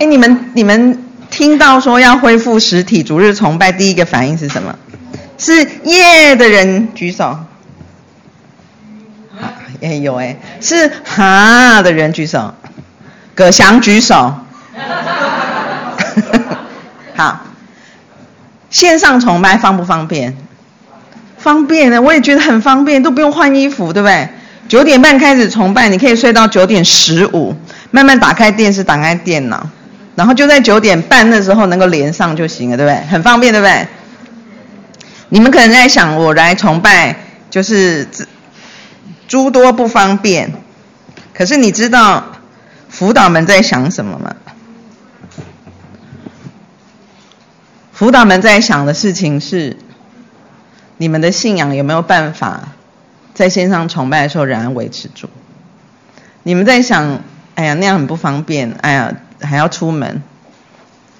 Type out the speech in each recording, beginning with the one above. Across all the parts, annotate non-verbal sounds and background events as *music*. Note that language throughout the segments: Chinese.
哎，你们你们听到说要恢复实体逐日崇拜，第一个反应是什么？是耶的人举手。哎有哎，是哈的人举手。葛翔举手。*laughs* 好，线上崇拜方不方便？方便的，我也觉得很方便，都不用换衣服，对不对？九点半开始崇拜，你可以睡到九点十五，慢慢打开电视，打开电脑，然后就在九点半的时候能够连上就行了，对不对？很方便，对不对？你们可能在想，我来崇拜就是诸多不方便，可是你知道辅导们在想什么吗？辅导们在想的事情是。你们的信仰有没有办法在线上崇拜的时候仍然维持住？你们在想，哎呀，那样很不方便，哎呀，还要出门，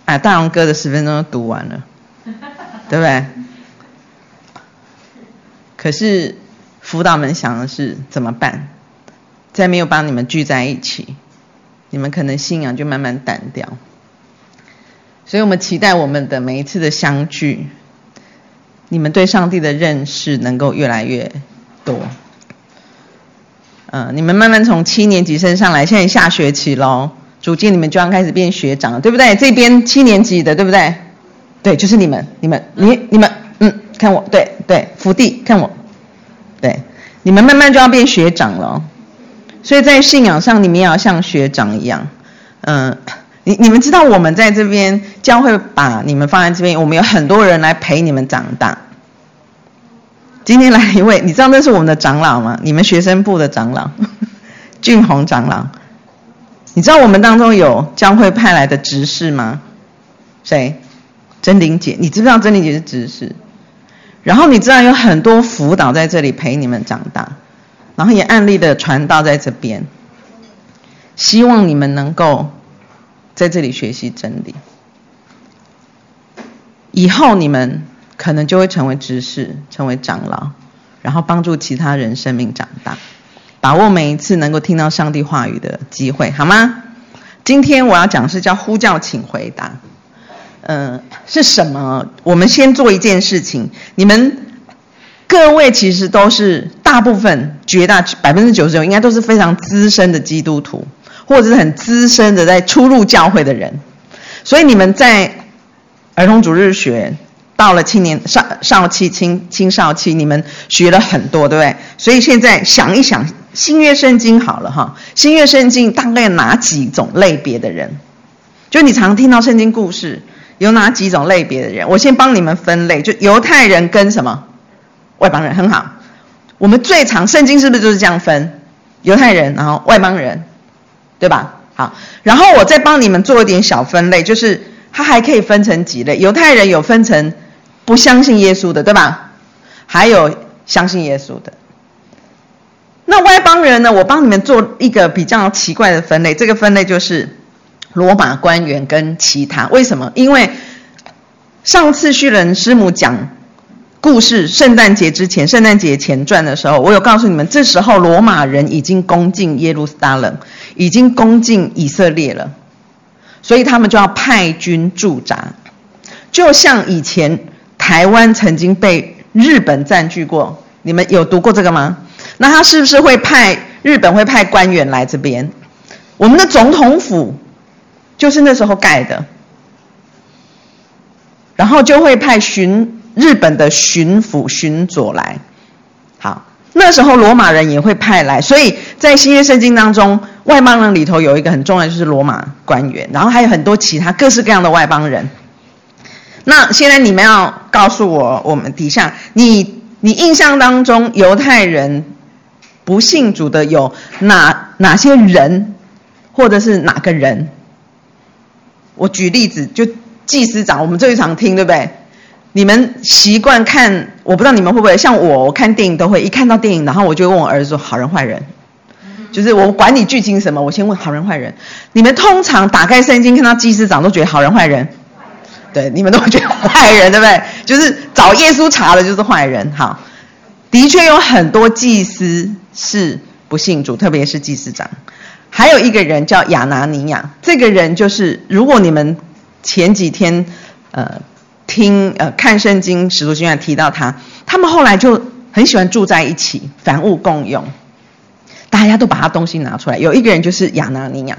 哎，大龙哥的十分钟都读完了，*laughs* 对不对？可是辅导们想的是怎么办？再没有帮你们聚在一起，你们可能信仰就慢慢淡掉。所以我们期待我们的每一次的相聚。你们对上帝的认识能够越来越多，嗯，你们慢慢从七年级升上来，现在下学期喽，逐渐你们就要开始变学长了，对不对？这边七年级的，对不对？对，就是你们，你们，你，你们，嗯，看我，对对，福地，看我，对，你们慢慢就要变学长了，所以在信仰上，你们也要像学长一样，嗯。你你们知道我们在这边教会把你们放在这边，我们有很多人来陪你们长大。今天来一位，你知道那是我们的长老吗？你们学生部的长老，*laughs* 俊宏长老。你知道我们当中有教会派来的执事吗？谁？真玲姐，你知不知道真玲姐是执事？然后你知道有很多辅导在这里陪你们长大，然后也案例的传道在这边，希望你们能够。在这里学习真理，以后你们可能就会成为执事，成为长老，然后帮助其他人生命长大，把握每一次能够听到上帝话语的机会，好吗？今天我要讲是叫呼叫，请回答。嗯、是什么？我们先做一件事情，你们各位其实都是大部分、绝大百分之九十九，应该都是非常资深的基督徒。或者是很资深的在初入教会的人，所以你们在儿童主日学到了青年少少期青青少期，你们学了很多，对不对？所以现在想一想新约圣经好了哈，新约圣经大概哪几种类别的人？就你常听到圣经故事，有哪几种类别的人？我先帮你们分类，就犹太人跟什么外邦人，很好。我们最常圣经是不是就是这样分？犹太人，然后外邦人。对吧？好，然后我再帮你们做一点小分类，就是它还可以分成几类。犹太人有分成不相信耶稣的，对吧？还有相信耶稣的。那外邦人呢？我帮你们做一个比较奇怪的分类，这个分类就是罗马官员跟其他。为什么？因为上次旭仁师母讲。故事，圣诞节之前，圣诞节前传的时候，我有告诉你们，这时候罗马人已经攻进耶路撒冷，已经攻进以色列了，所以他们就要派军驻扎，就像以前台湾曾经被日本占据过，你们有读过这个吗？那他是不是会派日本会派官员来这边？我们的总统府就是那时候盖的，然后就会派巡。日本的巡抚、巡佐来，好，那时候罗马人也会派来，所以在新约圣经当中，外邦人里头有一个很重要就是罗马官员，然后还有很多其他各式各样的外邦人。那现在你们要告诉我，我们底下你你印象当中犹太人不信主的有哪哪些人，或者是哪个人？我举例子，就祭司长，我们最常听，对不对？你们习惯看，我不知道你们会不会像我，我看电影都会一看到电影，然后我就问我儿子说：“好人坏人？”就是我管你剧情什么，我先问好人坏人。你们通常打开圣经看到祭司长都觉得好人坏人，对，你们都觉得坏人，对不对？就是找耶稣查的就是坏人。好，的确有很多祭司是不信主，特别是祭司长。还有一个人叫亚拿尼亚，这个人就是如果你们前几天呃听呃看圣经使徒行传提到他，他们后来就很喜欢住在一起，凡物共用，大家都把他东西拿出来。有一个人就是亚拿尼亚，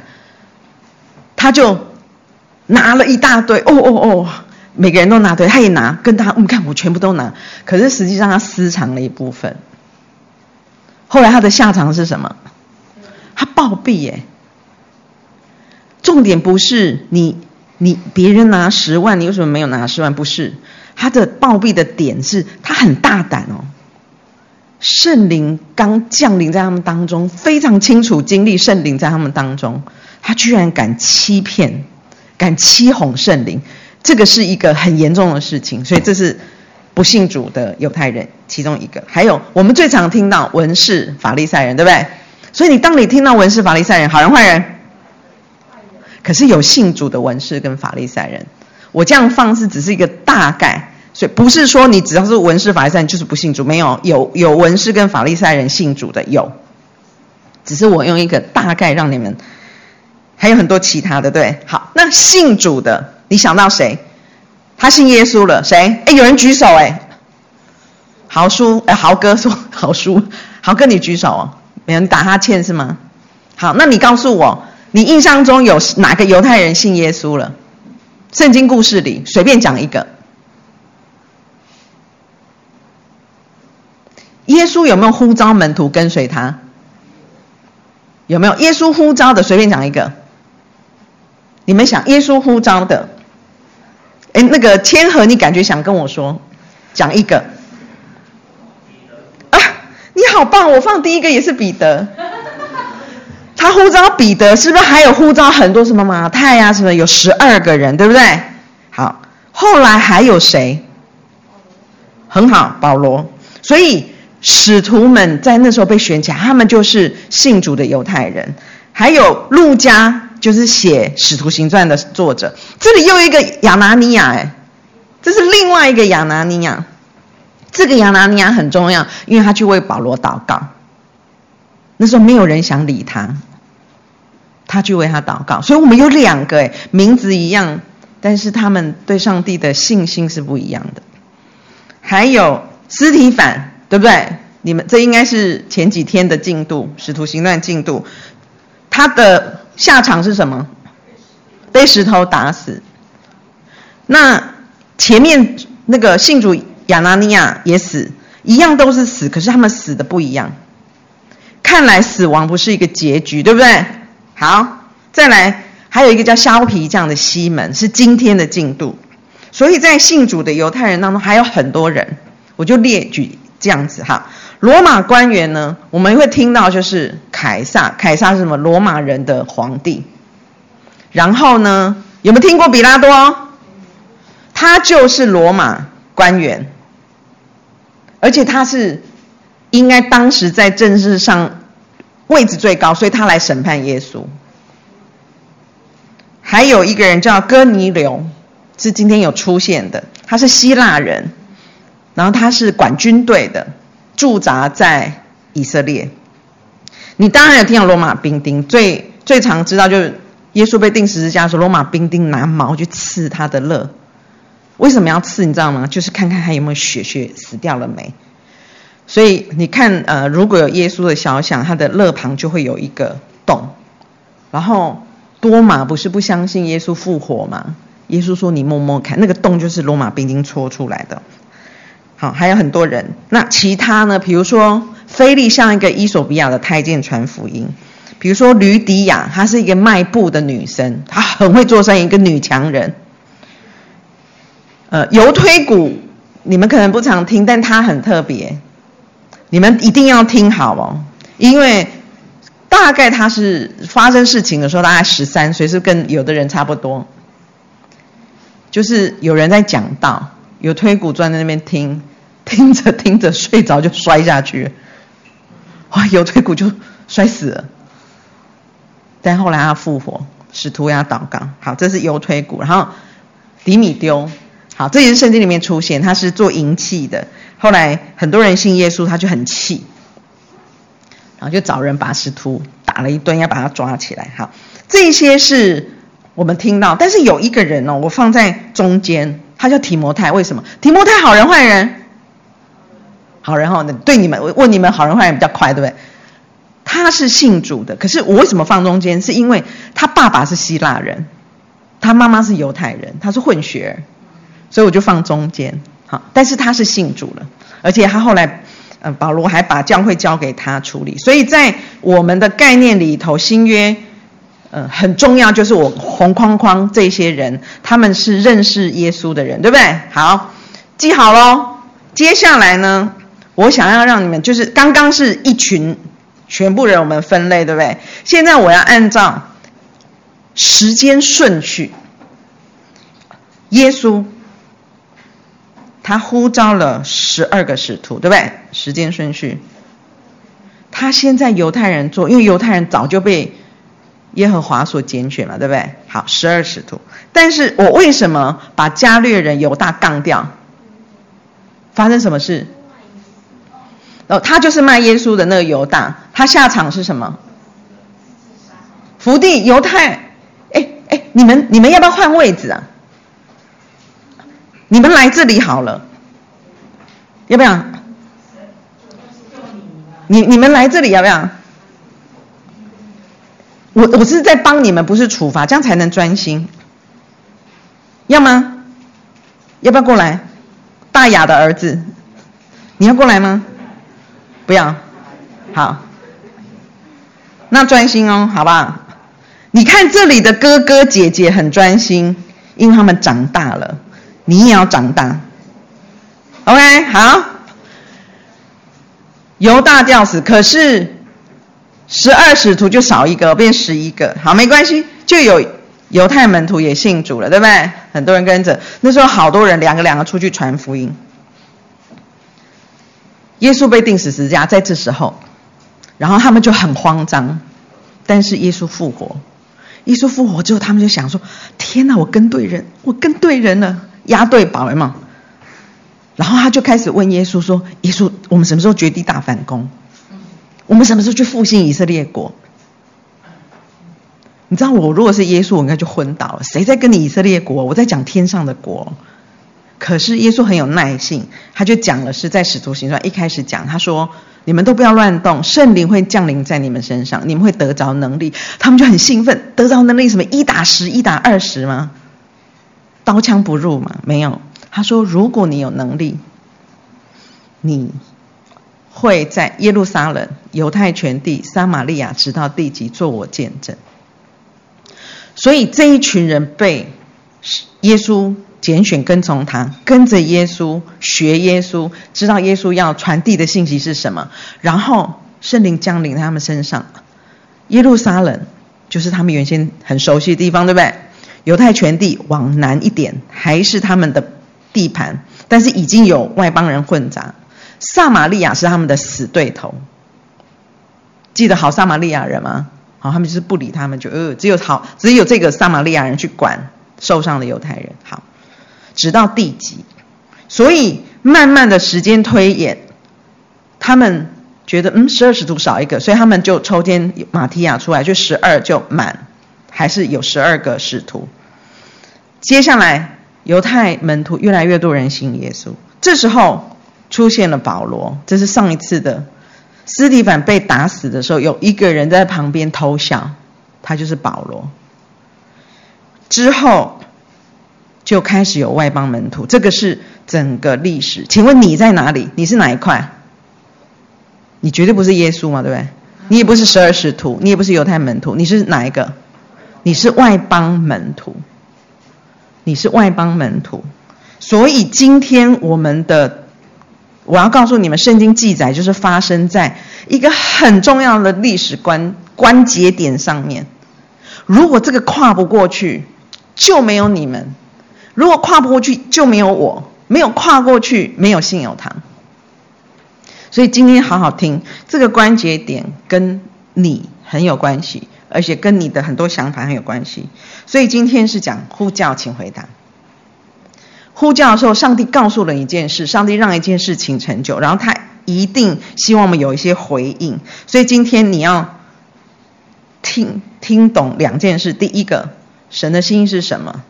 他就拿了一大堆，哦哦哦，每个人都拿对，他也拿，跟他，你、嗯、看我全部都拿，可是实际上他私藏了一部分。后来他的下场是什么？他暴毙耶！重点不是你，你别人拿十万，你为什么没有拿十万？不是，他的暴毙的点是他很大胆哦。圣灵刚降临在他们当中，非常清楚经历圣灵在他们当中，他居然敢欺骗，敢欺哄圣灵，这个是一个很严重的事情。所以这是不信主的犹太人其中一个。还有我们最常听到文士、法利赛人，对不对？所以你当你听到文士、法利赛人，好人坏人，可是有信主的文士跟法利赛人，我这样放是只是一个大概，所以不是说你只要是文士、法利赛人就是不信主，没有，有有文士跟法利赛人信主的有，只是我用一个大概让你们，还有很多其他的对，好，那信主的你想到谁？他信耶稣了，谁？哎，有人举手哎，豪叔哎，豪哥说 *laughs* 豪叔，豪哥你举手哦。没有，你打哈欠是吗？好，那你告诉我，你印象中有哪个犹太人信耶稣了？圣经故事里随便讲一个。耶稣有没有呼召门徒跟随他？有没有？耶稣呼召的随便讲一个。你们想，耶稣呼召的，哎，那个千和，你感觉想跟我说，讲一个啊。你好棒！我放第一个也是彼得，他呼召彼得，是不是还有呼召很多什么马太呀、啊？什么有十二个人，对不对？好，后来还有谁？很好，保罗。所以使徒们在那时候被选起来，他们就是信主的犹太人。还有路加，就是写使徒行传的作者。这里又一个亚拿尼亚，哎，这是另外一个亚拿尼亚。这个亚拿尼亚很重要，因为他去为保罗祷告。那时候没有人想理他，他去为他祷告。所以我们有两个诶，名字一样，但是他们对上帝的信心是不一样的。还有司提反，对不对？你们这应该是前几天的进度，使徒行传进度。他的下场是什么？被石头打死。那前面那个信主。亚拿尼亚也死，一样都是死，可是他们死的不一样。看来死亡不是一个结局，对不对？好，再来，还有一个叫削皮匠的西门，是今天的进度。所以在信主的犹太人当中还有很多人，我就列举这样子哈。罗马官员呢，我们会听到就是凯撒，凯撒是什么？罗马人的皇帝。然后呢，有没有听过比拉多？他就是罗马官员。而且他是应该当时在政治上位置最高，所以他来审判耶稣。还有一个人叫哥尼流，是今天有出现的，他是希腊人，然后他是管军队的，驻扎在以色列。你当然有听到罗马兵丁，最最常知道就是耶稣被钉十字架的时候，罗马兵丁拿矛去刺他的肋。为什么要刺？你知道吗？就是看看还有没有血，血死掉了没。所以你看，呃，如果有耶稣的肖像，他的肋旁就会有一个洞。然后多马不是不相信耶稣复活吗？耶稣说：“你摸摸看，那个洞就是罗马兵丁戳出来的。”好，还有很多人。那其他呢？比如说腓力像一个伊索比亚的太监传福音。比如说吕底亚，她是一个卖布的女生，她很会做生意，一个女强人。呃，犹推古，你们可能不常听，但她很特别，你们一定要听好哦，因为大概她是发生事情的时候，大概十三岁，是跟有的人差不多。就是有人在讲道，有推古坐在那边听，听着听着睡着就摔下去，哇，犹推古就摔死了。但后来他复活，使徒要祷告。好，这是犹推古，然后迪米丢。好，这也是圣经里面出现，他是做银器的。后来很多人信耶稣，他就很气，然后就找人把使徒打了一顿，要把他抓起来。好，这些是我们听到，但是有一个人哦，我放在中间，他叫提摩太。为什么？提摩太好人坏人？好人哈，对你们问你们好人坏人比较快，对不对？他是信主的，可是我为什么放中间？是因为他爸爸是希腊人，他妈妈是犹太人，他是混血儿，所以我就放中间。好，但是他是信主了，而且他后来，呃，保罗还把教会交给他处理。所以在我们的概念里头，新约，呃，很重要，就是我红框框这些人，他们是认识耶稣的人，对不对？好，记好喽。接下来呢，我想要让你们，就是刚刚是一群。全部人我们分类，对不对？现在我要按照时间顺序，耶稣他呼召了十二个使徒，对不对？时间顺序，他先在犹太人做，因为犹太人早就被耶和华所拣选了，对不对？好，十二使徒。但是我为什么把加略人犹大杠掉？发生什么事？哦，他就是卖耶稣的那个犹大，他下场是什么？福地犹太，哎哎，你们你们要不要换位置啊？你们来这里好了，要不要？你你们来这里要不要？我我是在帮你们，不是处罚，这样才能专心。要吗？要不要过来？大雅的儿子，你要过来吗？不要，好，那专心哦，好不好？你看这里的哥哥姐姐很专心，因为他们长大了，你也要长大。OK，好。犹大吊死，可是十二使徒就少一个，变十一个。好，没关系，就有犹太门徒也信主了，对不对？很多人跟着，那时候好多人两个两个出去传福音。耶稣被钉死十字架，在这时候，然后他们就很慌张，但是耶稣复活，耶稣复活之后，他们就想说：天哪，我跟对人，我跟对人了，押对宝了嘛。然后他就开始问耶稣说：耶稣，我们什么时候绝地大反攻？我们什么时候去复兴以色列国？你知道我如果是耶稣，我应该就昏倒了。谁在跟你以色列国？我在讲天上的国。可是耶稣很有耐性，他就讲了，是在使徒行传一开始讲，他说：“你们都不要乱动，圣灵会降临在你们身上，你们会得着能力。”他们就很兴奋，得着能力什么？一打十，一打二十吗？刀枪不入吗？没有。他说：“如果你有能力，你会在耶路撒冷、犹太全地、撒玛利亚直到地极做我见证。”所以这一群人被耶稣。拣选跟从他，跟着耶稣学耶稣，知道耶稣要传递的信息是什么。然后圣灵降临在他们身上，耶路撒冷就是他们原先很熟悉的地方，对不对？犹太全地往南一点还是他们的地盘，但是已经有外邦人混杂。撒玛利亚是他们的死对头，记得好撒玛利亚人吗？好，他们就是不理他们，就呃，只有好，只有这个撒玛利亚人去管受伤的犹太人。好。直到地极，所以慢慢的时间推演，他们觉得嗯，十二使徒少一个，所以他们就抽签马提亚出来，就十二就满，还是有十二个使徒。接下来犹太门徒越来越多人信耶稣，这时候出现了保罗，这是上一次的斯提凡被打死的时候，有一个人在旁边偷笑，他就是保罗。之后。就开始有外邦门徒，这个是整个历史。请问你在哪里？你是哪一块？你绝对不是耶稣嘛，对不对？你也不是十二使徒，你也不是犹太门徒，你是哪一个？你是外邦门徒。你是外邦门徒。所以今天我们的，我要告诉你们，圣经记载就是发生在一个很重要的历史关关节点上面。如果这个跨不过去，就没有你们。如果跨不过去，就没有我；没有跨过去，没有信友堂。所以今天好好听，这个关节点跟你很有关系，而且跟你的很多想法很有关系。所以今天是讲呼叫，请回答。呼叫的时候，上帝告诉了一件事，上帝让一件事情成就，然后他一定希望我们有一些回应。所以今天你要听听懂两件事：第一个，神的心意是什么？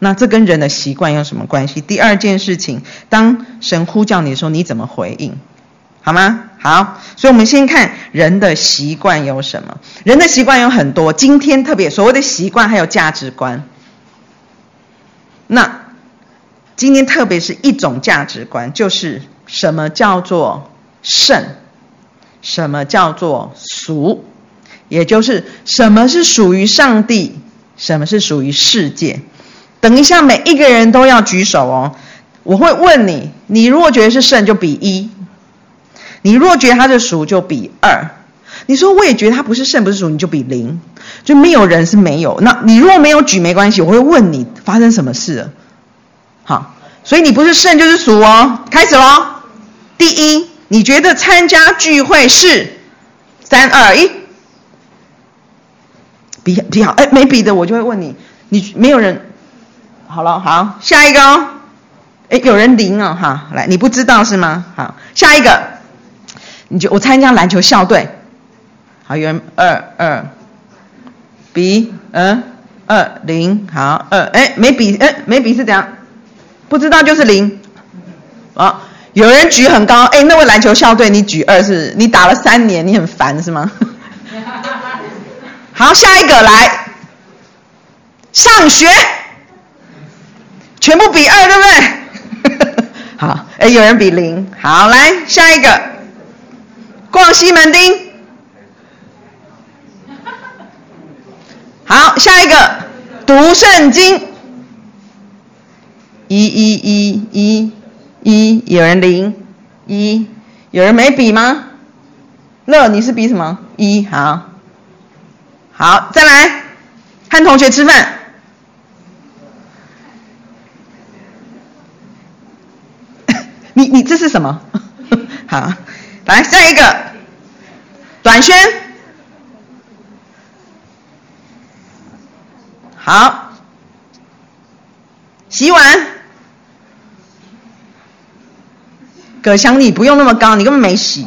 那这跟人的习惯有什么关系？第二件事情，当神呼叫你的时候，你怎么回应？好吗？好，所以我们先看人的习惯有什么。人的习惯有很多，今天特别所谓的习惯还有价值观。那今天特别是一种价值观，就是什么叫做圣，什么叫做俗，也就是什么是属于上帝，什么是属于世界。等一下，每一个人都要举手哦。我会问你，你如果觉得是圣，就比一；你若觉得他是属，就比二。你说我也觉得他不是圣，不是属，你就比零。就没有人是没有。那你如果没有举没关系，我会问你发生什么事了。好，所以你不是圣就是属哦。开始喽。第一，你觉得参加聚会是三二一？比比好，哎，没比的我就会问你，你没有人。好了，好，下一个哦。哎，有人零哦，哈，来，你不知道是吗？好，下一个，你就我参加篮球校队。好，有人二二，比嗯二零，好二，哎，没比，哎，没比是怎样？不知道就是零。哦，有人举很高，哎，那位篮球校队你举二是？你打了三年，你很烦是吗？*laughs* 好，下一个来，上学。全部比二，对不对？*laughs* 好，哎，有人比零。好，来下一个，逛西门町。好，下一个，读圣经。一一一一一，有人零一，有人没比吗？乐，你是比什么？一，好，好，再来，和同学吃饭。你你这是什么？*laughs* 好，来下一个，短宣。好，洗碗。葛香，你不用那么高，你根本没洗。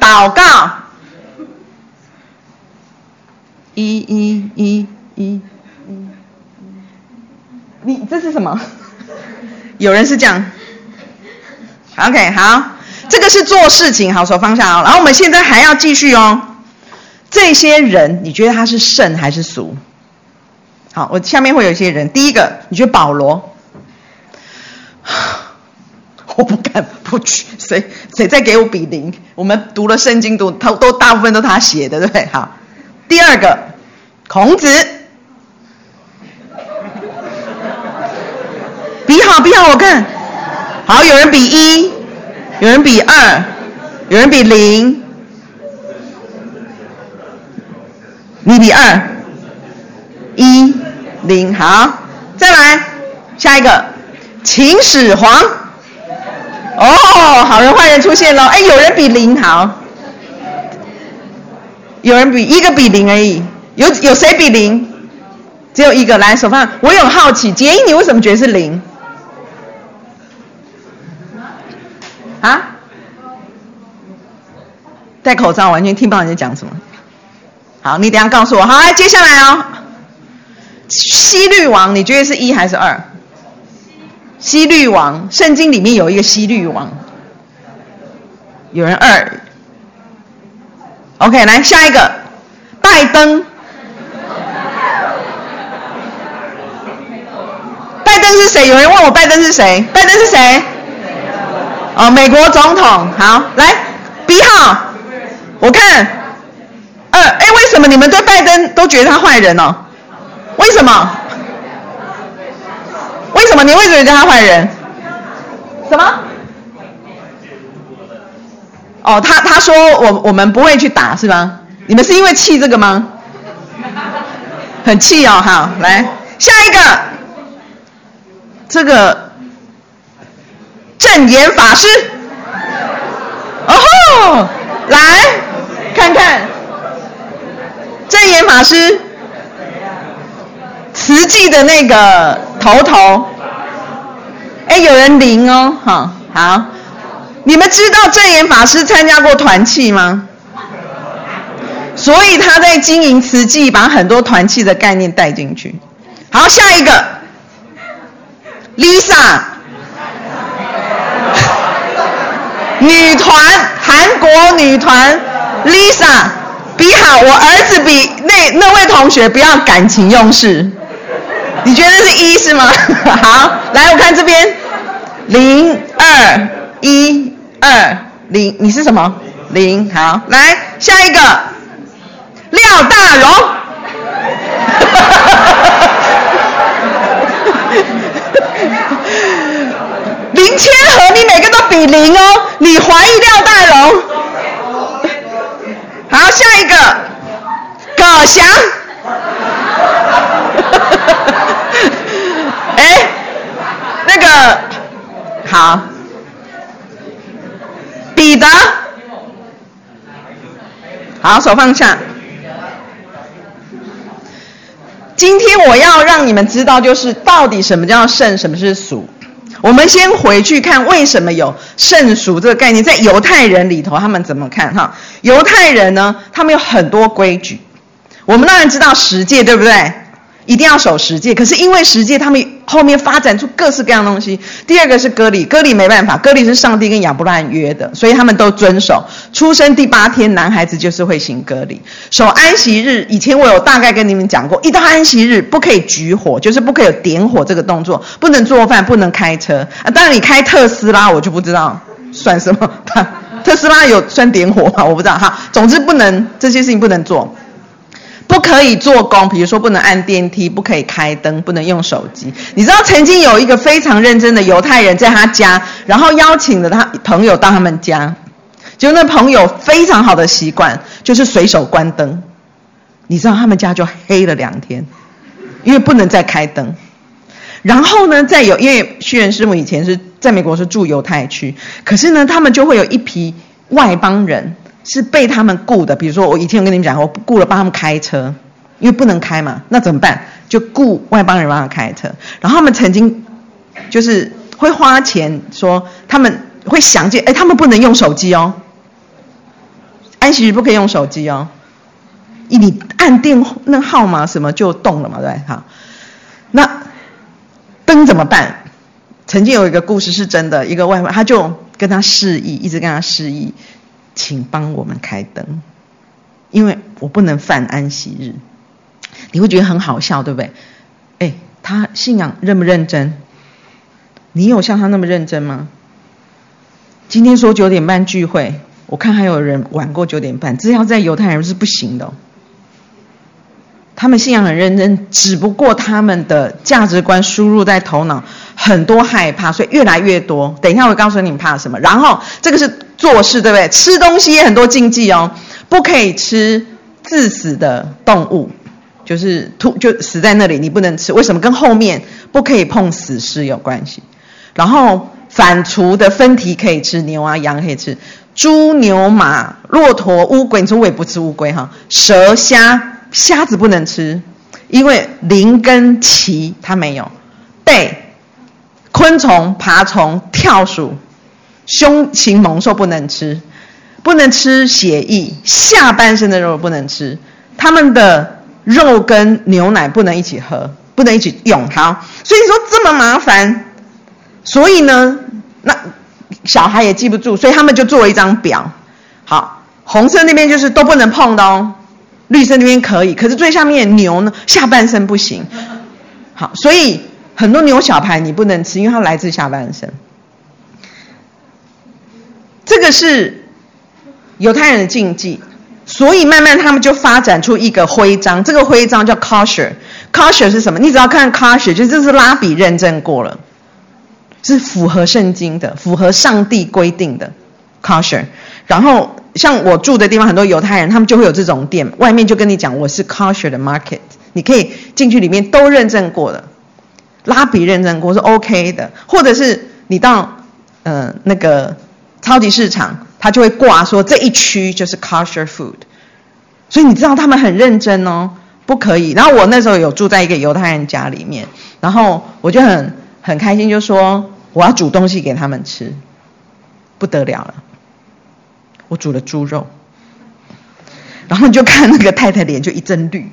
祷告。一一一一一，你这是什么？有人是这样，OK，好，这个是做事情，好，手放下哦。然后我们现在还要继续哦。这些人，你觉得他是圣还是俗？好，我下面会有一些人。第一个，你觉得保罗？*sighs* 我不敢不去，谁谁再给我比零？我们读了圣经，读他都大部分都他写的，对不对？好，第二个，孔子。比好，比好，我看，好，有人比一，有人比二，有人比零，你比二，一零，好，再来下一个，秦始皇，哦，好人坏人出现了，哎，有人比零，好，有人比一个比零而已，有有谁比零？只有一个，来手放，我有好奇，杰英，你为什么觉得是零？啊！戴口罩，完全听不到你在讲什么。好，你等下告诉我。好，来接下来哦。希律王，你觉得是一还是二？希律王，圣经里面有一个希律王。有人二。OK，来下一个，拜登。拜登是谁？有人问我拜登是谁？拜登是谁？哦，美国总统，好，来，B 号，我看，二，哎，为什么你们对拜登都觉得他坏人呢？为什么？为什么你为什么觉得他坏人？什么？哦，他他说我我们不会去打是吗？你们是因为气这个吗？很气哦，好，来下一个，这个。证言法师，哦吼，来看看。证言法师，慈济的那个头头，哎，有人灵哦，好，好，你们知道证言法师参加过团契吗？所以他在经营慈济，把很多团契的概念带进去。好，下一个，Lisa，女团，韩国女团，Lisa，比好，我儿子比那那位同学不要感情用事。你觉得是一是吗？*laughs* 好，来我看这边，零二一二零，你是什么？零，好，来下一个，廖大荣，林千和，你每个都比零哦，你怀疑廖大龙？好，下一个，葛翔。*laughs* 哎，那个好，彼得，好，手放下。今天我要让你们知道，就是到底什么叫圣，什么是俗。我们先回去看为什么有圣俗这个概念，在犹太人里头他们怎么看哈？犹太人呢，他们有很多规矩。我们当然知道十诫，对不对？一定要守十诫，可是因为十诫，他们后面发展出各式各样东西。第二个是割礼，割礼没办法，割礼是上帝跟亚伯拉罕约的，所以他们都遵守。出生第八天，男孩子就是会行割礼。守安息日，以前我有大概跟你们讲过，一到安息日不可以举火，就是不可以有点火这个动作，不能做饭，不能开车。啊，当然你开特斯拉，我就不知道算什么。特斯拉有算点火吗？我不知道哈。总之不能这些事情不能做。不可以做工，比如说不能按电梯，不可以开灯，不能用手机。你知道曾经有一个非常认真的犹太人在他家，然后邀请了他朋友到他们家，就那朋友非常好的习惯就是随手关灯。你知道他们家就黑了两天，因为不能再开灯。然后呢，再有因为旭元师母以前是在美国是住犹太区，可是呢，他们就会有一批外邦人。是被他们雇的，比如说我以前跟你们讲，我雇了帮他们开车，因为不能开嘛，那怎么办？就雇外邦人帮他开车。然后他们曾经就是会花钱说他们会想见，哎，他们不能用手机哦，安息日不可以用手机哦，你按电那号码什么就动了嘛，对，好，那灯怎么办？曾经有一个故事是真的，一个外邦他就跟他示意，一直跟他示意。请帮我们开灯，因为我不能犯安息日。你会觉得很好笑，对不对？哎，他信仰认不认真？你有像他那么认真吗？今天说九点半聚会，我看还有人晚过九点半，这要在犹太人是不行的。他们信仰很认真，只不过他们的价值观输入在头脑，很多害怕，所以越来越多。等一下我告诉你们怕什么。然后这个是做事，对不对？吃东西也很多禁忌哦，不可以吃自死的动物，就是吐就死在那里，你不能吃。为什么？跟后面不可以碰死尸有关系。然后反刍的分蹄可以吃，牛啊羊可以吃，猪牛马骆驼乌龟，你说我也不吃乌龟哈，蛇虾。虾子不能吃，因为鳞跟鳍它没有。贝、昆虫、爬虫、跳鼠、凶禽猛兽不能吃，不能吃血液，下半身的肉不能吃。他们的肉跟牛奶不能一起喝，不能一起用。好，所以说这么麻烦，所以呢，那小孩也记不住，所以他们就做了一张表。好，红色那边就是都不能碰的哦。绿色那边可以，可是最下面牛呢，下半身不行。好，所以很多牛小排你不能吃，因为它来自下半身。这个是犹太人的禁忌，所以慢慢他们就发展出一个徽章，这个徽章叫 kosher。kosher 是什么？你只要看 kosher，就这是拉比认证过了，是符合圣经的，符合上帝规定的 kosher。然后。像我住的地方，很多犹太人，他们就会有这种店，外面就跟你讲我是 kosher 的 market，你可以进去里面都认证过的，拉比认证过是 OK 的，或者是你到呃那个超级市场，他就会挂说这一区就是 kosher food，所以你知道他们很认真哦，不可以。然后我那时候有住在一个犹太人家里面，然后我就很很开心，就说我要煮东西给他们吃，不得了了。我煮了猪肉，然后你就看那个太太脸就一阵绿，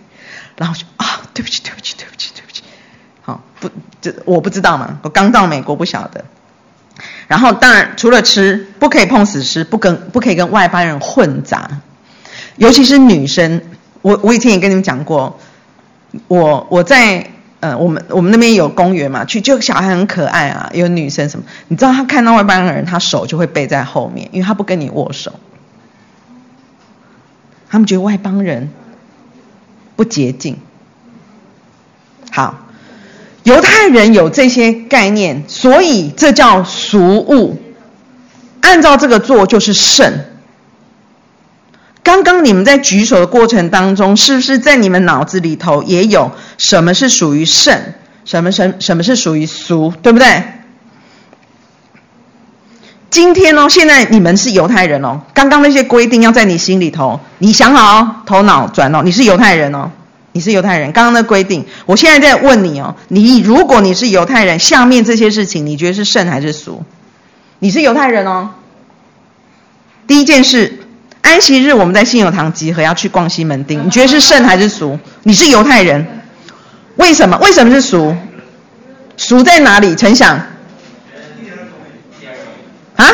然后就啊，对不起，对不起，对不起，对不起。好，不，这我不知道嘛，我刚到美国不晓得。然后当然除了吃，不可以碰死尸，不跟不可以跟外邦人混杂，尤其是女生。我我以前也跟你们讲过，我我在呃我们我们那边有公园嘛，去就小孩很可爱啊，有女生什么，你知道他看到外邦人，他手就会背在后面，因为他不跟你握手。他们觉得外邦人不洁净。好。犹太人有这些概念，所以这叫俗物。按照这个做就是圣。刚刚你们在举手的过程当中，是不是在你们脑子里头也有什么是属于圣，什么什什么是属于俗，对不对？今天哦，现在你们是犹太人哦，刚刚那些规定要在你心里头，你想好哦，头脑转哦，你是犹太人哦。你是犹太人，刚刚的规定，我现在在问你哦，你如果你是犹太人，下面这些事情你觉得是圣还是俗？你是犹太人哦。第一件事，安息日我们在信友堂集合要去逛西门町，你觉得是圣还是俗？你是犹太人，为什么？为什么是俗？俗在哪里？陈想。啊？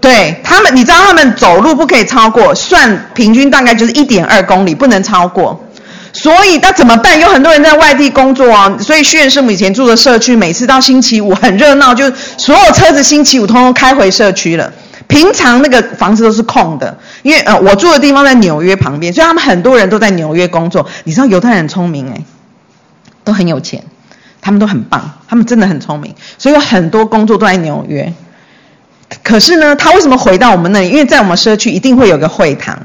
对他们，你知道他们走路不可以超过，算平均大概就是一点二公里，不能超过。所以那怎么办？有很多人在外地工作啊，所以虚远师母以前住的社区，每次到星期五很热闹，就所有车子星期五通通开回社区了。平常那个房子都是空的，因为呃我住的地方在纽约旁边，所以他们很多人都在纽约工作。你知道犹太人很聪明诶，都很有钱，他们都很棒，他们真的很聪明，所以有很多工作都在纽约。可是呢，他为什么回到我们那里？因为在我们社区一定会有个会堂，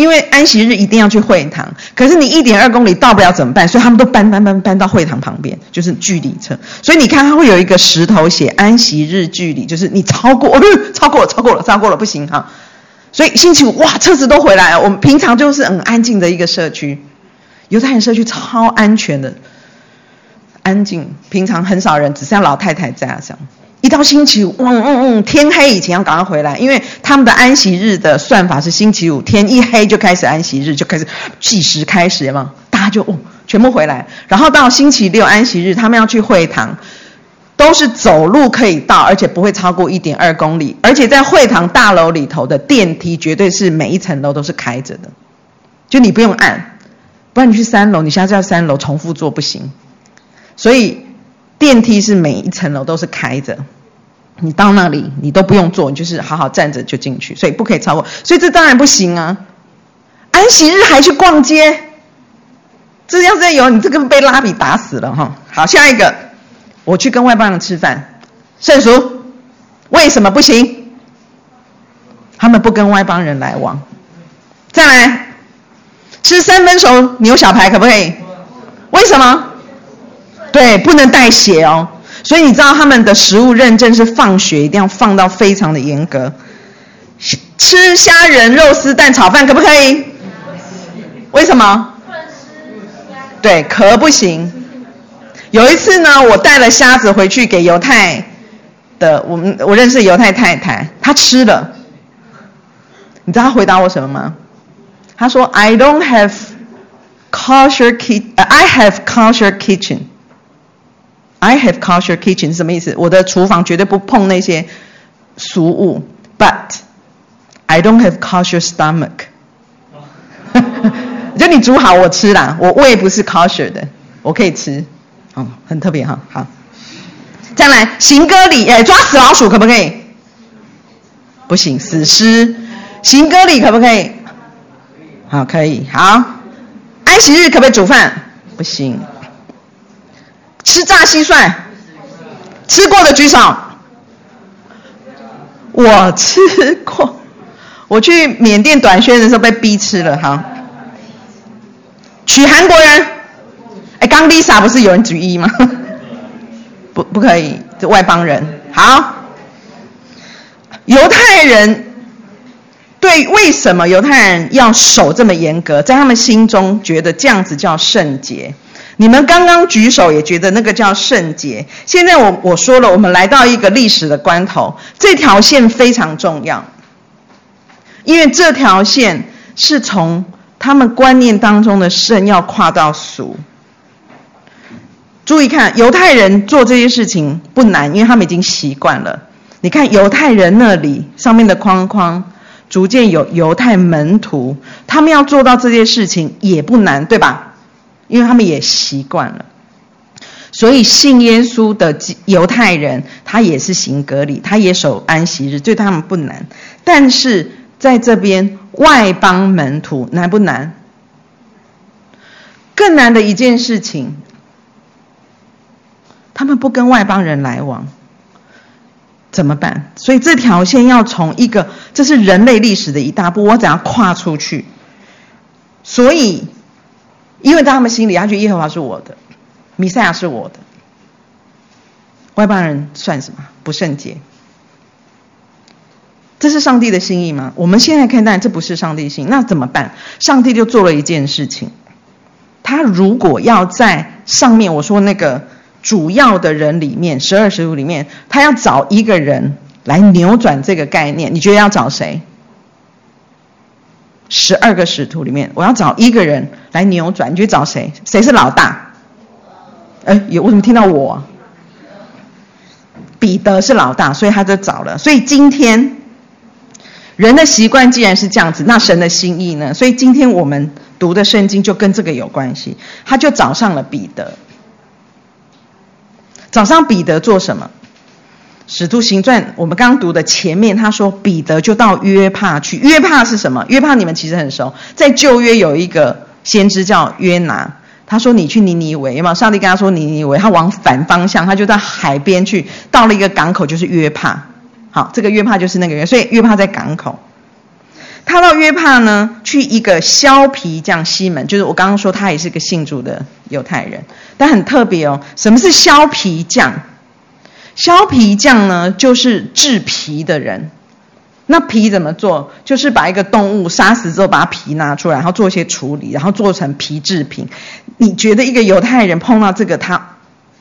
因为安息日一定要去会堂。可是你一点二公里到不了怎么办？所以他们都搬搬搬搬到会堂旁边，就是距离车。所以你看，他会有一个石头写安息日距离，就是你超过，哦，超过了，超过了，超过了，不行哈。所以星期五哇，车子都回来了。我们平常就是很安静的一个社区，犹太人社区超安全的，安静，平常很少人，只剩下老太太在啊这样。一到星期五，嗯嗯嗯，天黑以前要赶快回来，因为他们的安息日的算法是星期五天一黑就开始安息日，就开始计时开始嘛，大家就哦全部回来，然后到星期六安息日，他们要去会堂，都是走路可以到，而且不会超过一点二公里，而且在会堂大楼里头的电梯绝对是每一层楼都是开着的，就你不用按，不然你去三楼，你现在要三楼重复坐不行，所以。电梯是每一层楼都是开着，你到那里你都不用坐，你就是好好站着就进去，所以不可以超过，所以这当然不行啊。安息日还去逛街，这要是有你这个被拉比打死了哈。好，下一个，我去跟外邦人吃饭，圣俗，为什么不行？他们不跟外邦人来往。再来，吃三分熟牛小排可不可以？为什么？对，不能带血哦，所以你知道他们的食物认证是放血，一定要放到非常的严格。吃虾仁、肉丝、蛋炒饭可不可以？为什么？对，壳不行。有一次呢，我带了虾子回去给犹太的，我们我认识犹太太太，她吃了。你知道她回答我什么吗？她说：“I don't have kosher kit，I have kosher kitchen.” I have kosher kitchen 是什么意思？我的厨房绝对不碰那些俗物，but I don't have kosher stomach。*laughs* 就你煮好我吃啦，我胃不是 kosher 的，我可以吃，哦，很特别哈，好。再来行歌礼，哎，抓死老鼠可不可以？不行，死尸。行歌礼可不可以？好，可以，好。安息日可不可以煮饭？不行。吃炸蟋蟀，吃过的举手。我吃过，我去缅甸短宣的时候被逼吃了哈。娶韩国人，哎，刚 Lisa 不是有人举一吗？*laughs* 不，不可以，这外邦人。好，犹太人对为什么犹太人要守这么严格？在他们心中觉得这样子叫圣洁。你们刚刚举手也觉得那个叫圣洁。现在我我说了，我们来到一个历史的关头，这条线非常重要，因为这条线是从他们观念当中的圣要跨到俗。注意看，犹太人做这些事情不难，因为他们已经习惯了。你看犹太人那里上面的框框，逐渐有犹太门徒，他们要做到这些事情也不难，对吧？因为他们也习惯了。所以信耶稣的犹太人，他也是行割礼，他也守安息日，对他们不难。但是在这边外邦门徒难不难？更难的一件事情，他们不跟外邦人来往，怎么办？所以这条线要从一个，这是人类历史的一大步，我怎样跨出去？所以，因为在他们心里，他觉得耶和华是我的。弥赛亚是我的，外邦人算什么？不圣洁。这是上帝的心意吗？我们现在看，但这不是上帝心，那怎么办？上帝就做了一件事情，他如果要在上面，我说那个主要的人里面，十二使徒里面，他要找一个人来扭转这个概念，你觉得要找谁？十二个使徒里面，我要找一个人来扭转，你觉得找谁？谁是老大？哎，有，为什么听到我？彼得是老大，所以他就找了。所以今天人的习惯既然是这样子，那神的心意呢？所以今天我们读的圣经就跟这个有关系。他就找上了彼得，找上彼得做什么？使徒行传我们刚读的前面，他说彼得就到约帕去。约帕是什么？约帕你们其实很熟，在旧约有一个先知叫约拿。他说：“你去尼尼微，有没有？上帝跟他说尼尼微，他往反方向，他就在海边去，到了一个港口，就是约帕。好，这个约帕就是那个约，所以约帕在港口。他到约帕呢，去一个削皮匠西门，就是我刚刚说他也是个信主的犹太人，但很特别哦。什么是削皮匠？削皮匠呢，就是制皮的人。”那皮怎么做？就是把一个动物杀死之后，把皮拿出来，然后做一些处理，然后做成皮制品。你觉得一个犹太人碰到这个，他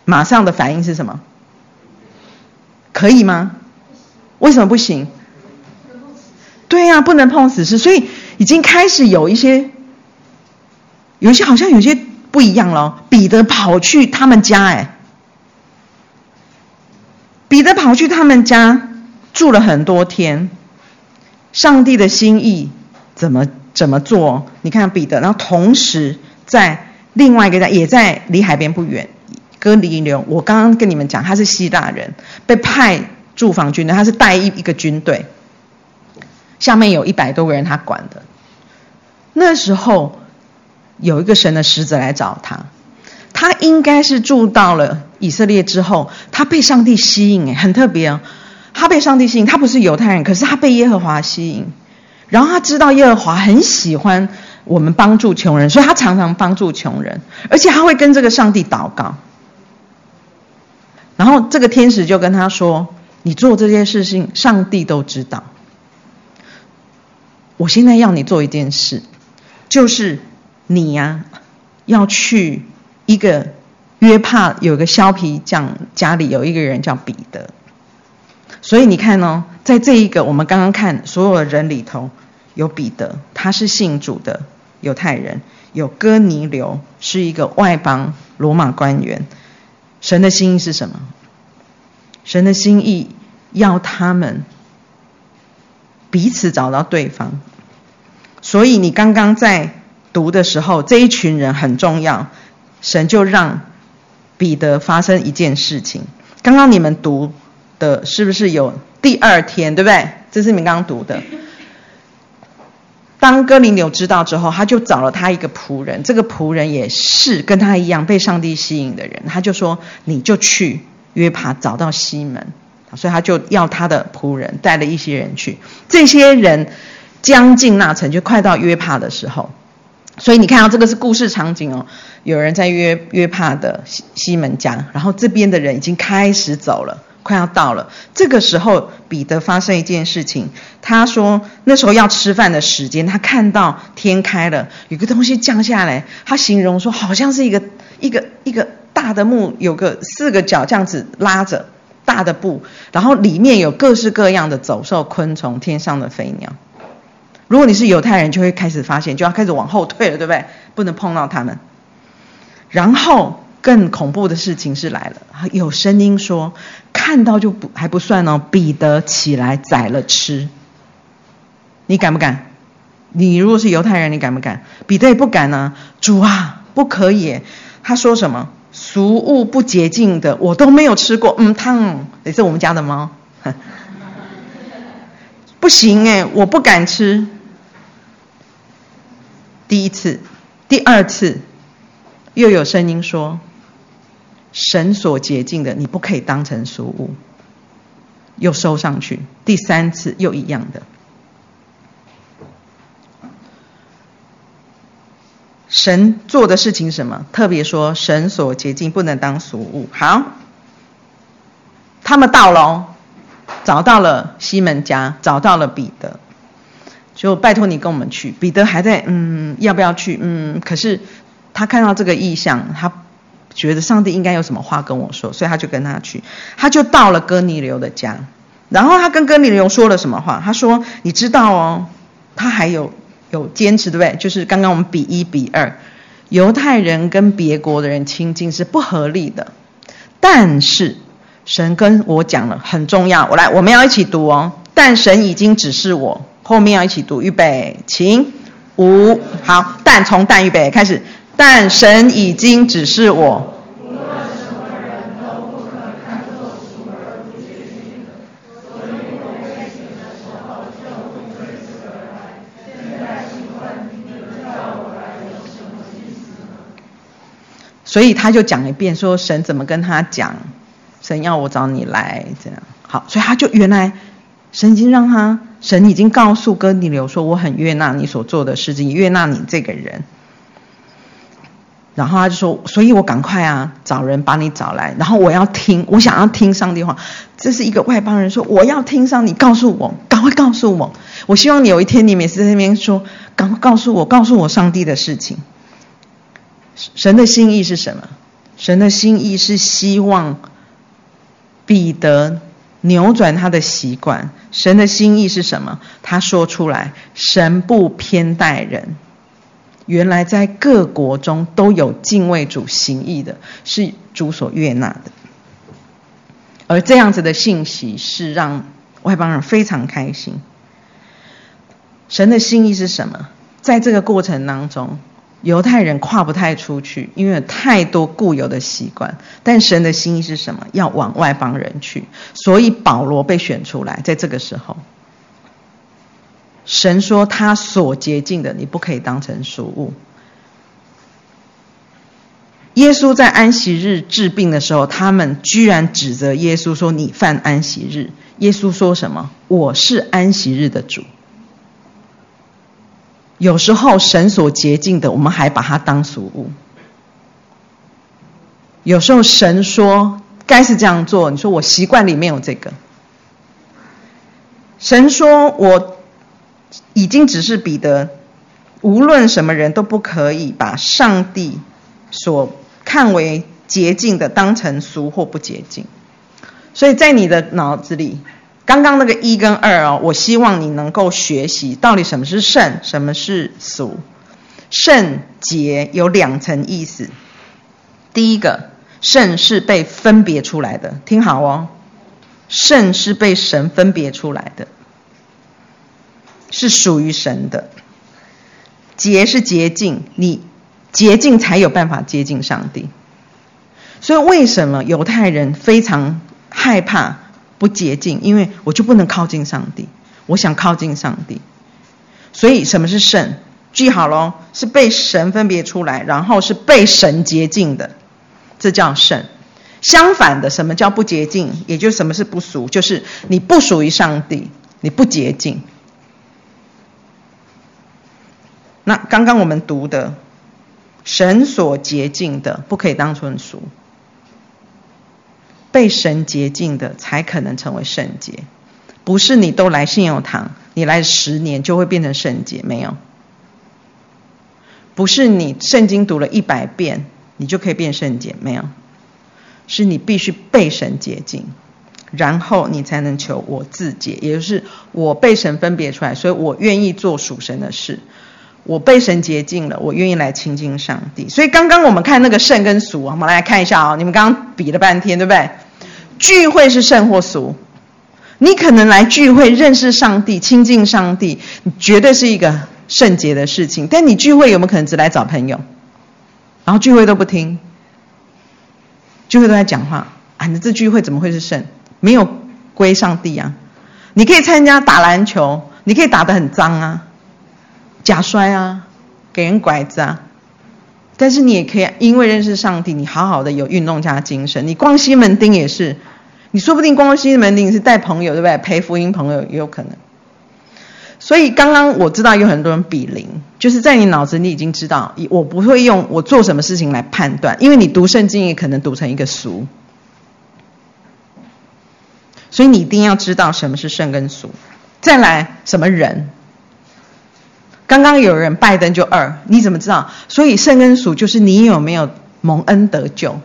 马上的反应是什么？可以吗？为什么不行？对呀、啊，不能碰死尸，所以已经开始有一些，有一些好像有些不一样了。彼得跑去他们家，哎，彼得跑去他们家住了很多天。上帝的心意怎么怎么做？你看彼得，然后同时在另外一个在也在离海边不远，哥尼流。我刚刚跟你们讲，他是希腊人，被派驻防军的，他是带一一个军队，下面有一百多个人他管的。那时候有一个神的使者来找他，他应该是住到了以色列之后，他被上帝吸引，哎，很特别哦。他被上帝吸引，他不是犹太人，可是他被耶和华吸引，然后他知道耶和华很喜欢我们帮助穷人，所以他常常帮助穷人，而且他会跟这个上帝祷告。然后这个天使就跟他说：“你做这件事情，上帝都知道。我现在要你做一件事，就是你呀、要去一个约帕有个削皮匠家里有一个人叫彼得。”所以你看哦，在这一个我们刚刚看所有的人里头，有彼得，他是信主的犹太人；有哥尼流，是一个外邦罗马官员。神的心意是什么？神的心意要他们彼此找到对方。所以你刚刚在读的时候，这一群人很重要，神就让彼得发生一件事情。刚刚你们读。的是不是有第二天，对不对？这是你们刚刚读的。当哥林流知道之后，他就找了他一个仆人，这个仆人也是跟他一样被上帝吸引的人，他就说：“你就去约帕找到西门。”所以他就要他的仆人带了一些人去。这些人将近那城，就快到约帕的时候，所以你看到这个是故事场景哦，有人在约约帕的西西门家，然后这边的人已经开始走了。快要到了，这个时候彼得发生一件事情。他说那时候要吃饭的时间，他看到天开了，有个东西降下来。他形容说好像是一个一个一个大的木，有个四个角这样子拉着大的布，然后里面有各式各样的走兽、昆虫、天上的飞鸟。如果你是犹太人，就会开始发现，就要开始往后退了，对不对？不能碰到他们。然后更恐怖的事情是来了，有声音说：“看到就不还不算哦，彼得起来宰了吃。”你敢不敢？你如果是犹太人，你敢不敢？彼得也不敢呢、啊。主啊，不可以！他说什么？俗物不洁净的，我都没有吃过。嗯，烫也是我们家的猫，*laughs* 不行哎，我不敢吃。第一次，第二次，又有声音说：“神所洁净的，你不可以当成俗物。”又收上去。第三次又一样的。神做的事情什么？特别说，神所洁净不能当俗物。好，他们到了，找到了西门家，找到了彼得。就拜托你跟我们去，彼得还在嗯，要不要去？嗯，可是他看到这个意象，他觉得上帝应该有什么话跟我说，所以他就跟他去。他就到了哥尼流的家，然后他跟哥尼流说了什么话？他说：“你知道哦，他还有有坚持，对不对？就是刚刚我们比一比二，犹太人跟别国的人亲近是不合理的。但是神跟我讲了很重要，我来，我们要一起读哦。但神已经指示我。”后面要一起读，预备，请五好，但从但预备开始，但神已经指示我。所以他就讲一遍，说神怎么跟他讲，神要我找你来，这样好，所以他就原来神已经让他。神已经告诉哥尼流说：“我很悦纳你所做的事情，悦纳你这个人。”然后他就说：“所以我赶快啊，找人把你找来。然后我要听，我想要听上帝话。这是一个外邦人说，我要听上帝告诉我，赶快告诉我。我希望你有一天，你每次在那边说，赶快告诉我，告诉我上帝的事情。神的心意是什么？神的心意是希望彼得。”扭转他的习惯，神的心意是什么？他说出来，神不偏待人。原来在各国中都有敬畏主行义的，是主所悦纳的。而这样子的信息是让外邦人非常开心。神的心意是什么？在这个过程当中。犹太人跨不太出去，因为有太多固有的习惯。但神的心意是什么？要往外邦人去。所以保罗被选出来，在这个时候，神说他所洁净的，你不可以当成俗物。耶稣在安息日治病的时候，他们居然指责耶稣说：“你犯安息日。”耶稣说什么？我是安息日的主。有时候神所洁净的，我们还把它当俗物。有时候神说该是这样做，你说我习惯里面有这个。神说我已经只是彼得，无论什么人都不可以把上帝所看为洁净的当成俗或不洁净。所以在你的脑子里。刚刚那个一跟二哦，我希望你能够学习到底什么是圣，什么是俗。圣洁有两层意思。第一个，圣是被分别出来的，听好哦，圣是被神分别出来的，是属于神的。洁是洁净，你洁净才有办法接近上帝。所以为什么犹太人非常害怕？不洁净，因为我就不能靠近上帝。我想靠近上帝，所以什么是圣？记好喽，是被神分别出来，然后是被神洁净的，这叫圣。相反的，什么叫不洁净？也就是什么是不属？就是你不属于上帝，你不洁净。那刚刚我们读的，神所洁净的，不可以当成俗。被神洁净的才可能成为圣洁，不是你都来信用堂，你来十年就会变成圣洁，没有。不是你圣经读了一百遍，你就可以变圣洁，没有。是你必须被神洁净，然后你才能求我自洁，也就是我被神分别出来，所以我愿意做属神的事。我被神洁净了，我愿意来亲近上帝。所以刚刚我们看那个圣跟俗，我们来看一下啊、哦，你们刚刚比了半天，对不对？聚会是圣或俗？你可能来聚会认识上帝、亲近上帝，你绝对是一个圣洁的事情。但你聚会有没有可能只来找朋友，然后聚会都不听，聚会都在讲话啊？你这聚会怎么会是圣？没有归上帝啊！你可以参加打篮球，你可以打得很脏啊。假摔啊，给人拐子啊，但是你也可以因为认识上帝，你好好的有运动家精神。你逛西门町也是，你说不定逛西门町是带朋友，对不对？陪福音朋友也有可能。所以刚刚我知道有很多人比零，就是在你脑子里已经知道，我不会用我做什么事情来判断，因为你读圣经也可能读成一个俗。所以你一定要知道什么是圣跟俗。再来，什么人？刚刚有人拜登就二，你怎么知道？所以圣跟俗就是你有没有蒙恩得救？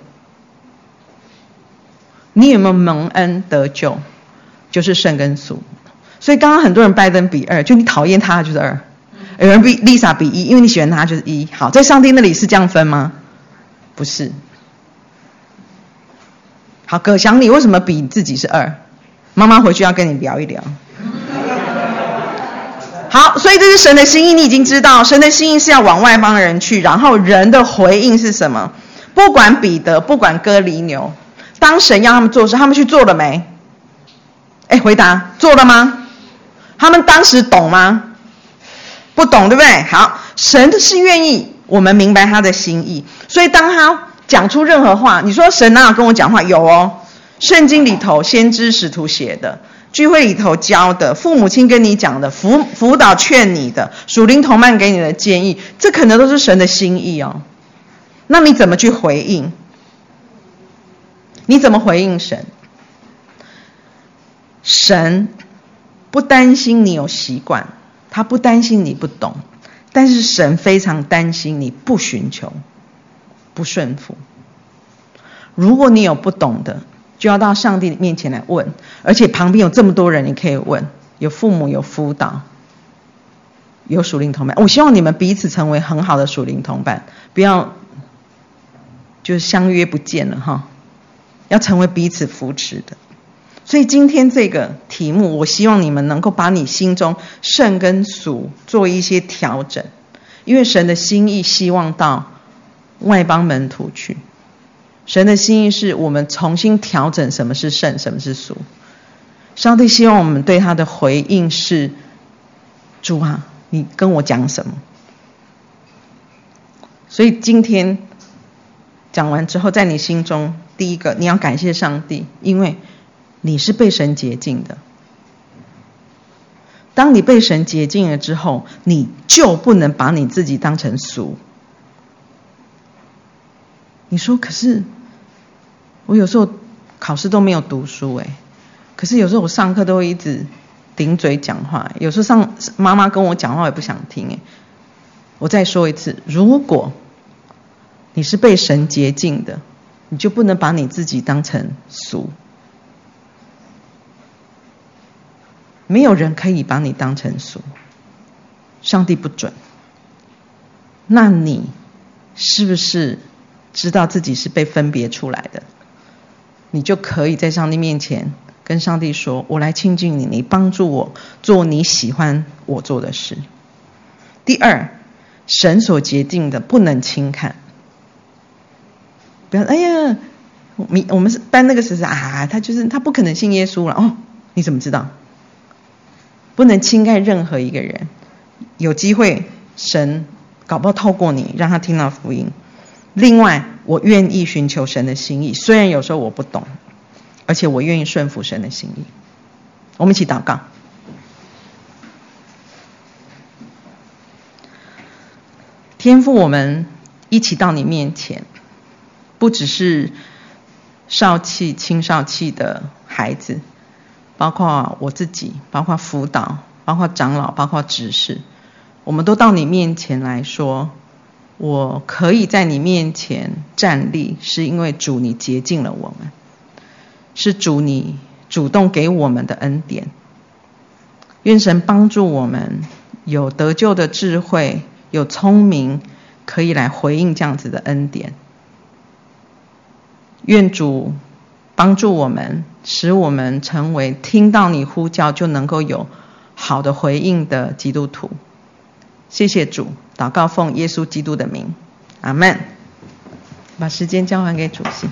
你有没有蒙恩得救？就是圣跟俗。所以刚刚很多人拜登比二，就你讨厌他就是二；有人比 Lisa 比一，因为你喜欢他就是一。好，在上帝那里是这样分吗？不是。好，葛祥你为什么比自己是二？妈妈回去要跟你聊一聊。好，所以这是神的心意，你已经知道，神的心意是要往外邦人去，然后人的回应是什么？不管彼得，不管哥尼牛，当神要他们做事，他们去做了没？哎，回答，做了吗？他们当时懂吗？不懂，对不对？好，神是愿意我们明白他的心意，所以当他讲出任何话，你说神哪有跟我讲话？有哦，圣经里头先知使徒写的。聚会里头教的，父母亲跟你讲的，辅辅导劝你的，属灵同伴给你的建议，这可能都是神的心意哦。那你怎么去回应？你怎么回应神？神不担心你有习惯，他不担心你不懂，但是神非常担心你不寻求、不顺服。如果你有不懂的，就要到上帝面前来问，而且旁边有这么多人，你可以问，有父母，有辅导，有属灵同伴。我希望你们彼此成为很好的属灵同伴，不要就是相约不见了哈，要成为彼此扶持的。所以今天这个题目，我希望你们能够把你心中圣跟俗做一些调整，因为神的心意希望到外邦门徒去。神的心意是我们重新调整什么是圣，什么是俗。上帝希望我们对他的回应是：主啊，你跟我讲什么？所以今天讲完之后，在你心中，第一个你要感谢上帝，因为你是被神洁净的。当你被神洁净了之后，你就不能把你自己当成俗。你说可是，我有时候考试都没有读书哎，可是有时候我上课都会一直顶嘴讲话，有时候上妈妈跟我讲话我也不想听哎。我再说一次，如果你是被神洁净的，你就不能把你自己当成俗，没有人可以把你当成俗，上帝不准。那你是不是？知道自己是被分别出来的，你就可以在上帝面前跟上帝说：“我来亲近你，你帮助我做你喜欢我做的事。”第二，神所洁净的不能轻看。不要，哎呀，你我们是办那个事啊，他就是他不可能信耶稣了哦。你怎么知道？不能轻看任何一个人。有机会，神搞不好透过你让他听到福音。另外，我愿意寻求神的心意，虽然有时候我不懂，而且我愿意顺服神的心意。我们一起祷告。天父，我们一起到你面前，不只是少气、青少气的孩子，包括我自己，包括辅导，包括长老，包括执事，我们都到你面前来说。我可以在你面前站立，是因为主你洁净了我们，是主你主动给我们的恩典。愿神帮助我们有得救的智慧，有聪明，可以来回应这样子的恩典。愿主帮助我们，使我们成为听到你呼叫就能够有好的回应的基督徒。谢谢主，祷告奉耶稣基督的名，阿门。把时间交还给主席。